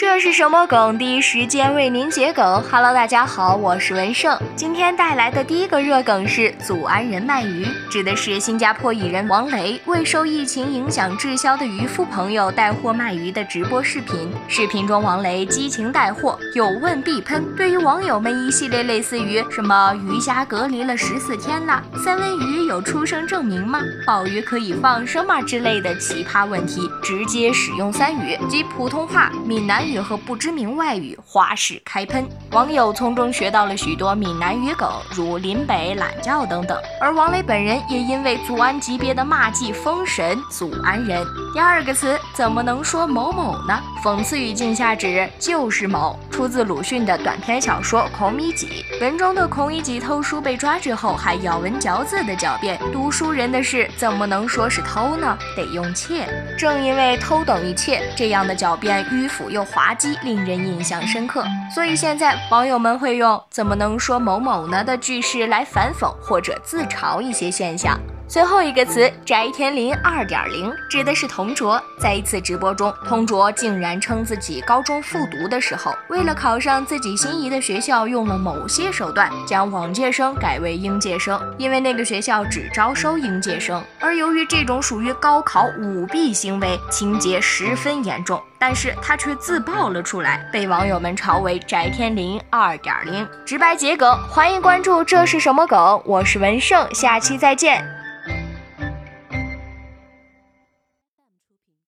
这是什么梗？第一时间为您解梗。Hello，大家好，我是文胜。今天带来的第一个热梗是祖安人卖鱼，指的是新加坡艺人王雷为受疫情影响滞销的渔夫朋友带货卖鱼的直播视频。视频中，王雷激情带货，有问必喷，对于网友们一系列类似于什么鱼虾隔离了十四天了，三文鱼有出生证明吗？鲍鱼可以放生吗？之类的奇葩问题，直接使用三语，即普通话、闽南语语和不知名外语，花式开喷。网友从中学到了许多闽南语梗，如林北懒觉等等。而王雷本人也因为祖安级别的骂技封神祖安人。第二个词怎么能说某某呢？讽刺语境下指就是某，出自鲁迅的短篇小说《孔乙己》。文中的孔乙己偷书被抓之后，还咬文嚼字的狡辩，读书人的事怎么能说是偷呢？得用窃。正因为偷等于窃，这样的狡辩迂腐又滑稽，令人印象深刻。所以现在网友们会用“怎么能说某某呢”的句式来反讽或者自嘲一些现象。最后一个词“翟天临二点零”指的是同桌。在一次直播中，同桌竟然称自己高中复读的时候，为了考上自己心仪的学校，用了某些手段，将往届生改为应届生，因为那个学校只招收应届生。而由于这种属于高考舞弊行为，情节十分严重，但是他却自爆了出来，被网友们嘲为“翟天临二点零”。直白桔梗，欢迎关注这是什么梗？我是文胜，下期再见。